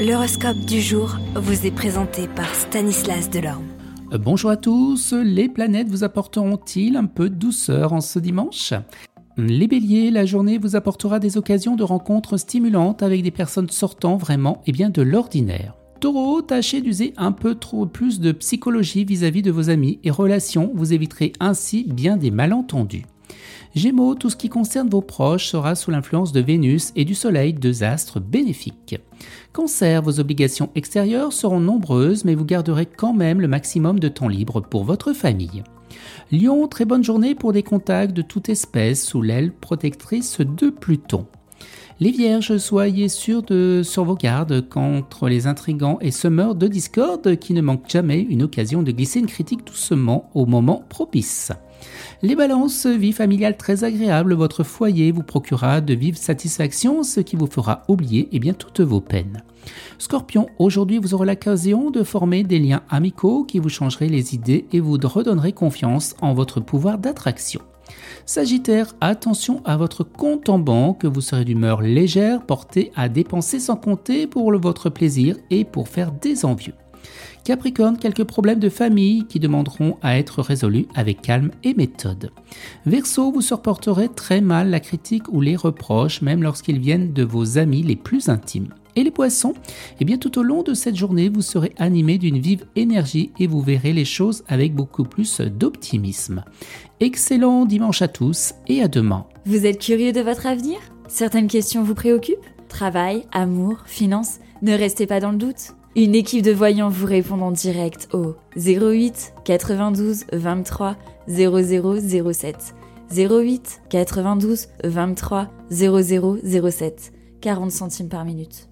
L'horoscope du jour vous est présenté par Stanislas Delorme. Bonjour à tous, les planètes vous apporteront-ils un peu de douceur en ce dimanche? Les béliers, la journée vous apportera des occasions de rencontres stimulantes avec des personnes sortant vraiment et bien de l'ordinaire. Taureau, tâchez d'user un peu trop plus de psychologie vis-à-vis -vis de vos amis et relations, vous éviterez ainsi bien des malentendus. Gémeaux, tout ce qui concerne vos proches sera sous l'influence de Vénus et du Soleil, deux astres bénéfiques. Cancer, vos obligations extérieures seront nombreuses, mais vous garderez quand même le maximum de temps libre pour votre famille. Lion, très bonne journée pour des contacts de toute espèce sous l'aile protectrice de Pluton. Les vierges, soyez sûrs de sur vos gardes contre les intrigants et semeurs de discorde qui ne manquent jamais une occasion de glisser une critique doucement au moment propice. Les balances, vie familiale très agréable, votre foyer vous procurera de vives satisfactions, ce qui vous fera oublier eh bien, toutes vos peines. Scorpion, aujourd'hui vous aurez l'occasion de former des liens amicaux qui vous changeraient les idées et vous redonnerez confiance en votre pouvoir d'attraction. Sagittaire, attention à votre compte en banque, vous serez d'humeur légère, porté à dépenser sans compter pour votre plaisir et pour faire des envieux. Capricorne, quelques problèmes de famille qui demanderont à être résolus avec calme et méthode. Verseau, vous supporterez très mal la critique ou les reproches, même lorsqu'ils viennent de vos amis les plus intimes. Et les poissons Eh bien tout au long de cette journée, vous serez animé d'une vive énergie et vous verrez les choses avec beaucoup plus d'optimisme. Excellent dimanche à tous et à demain. Vous êtes curieux de votre avenir? Certaines questions vous préoccupent? Travail, amour, finances Ne restez pas dans le doute. Une équipe de voyants vous répond en direct au 08 92 23 0007. 08 92 23 0007. 40 centimes par minute.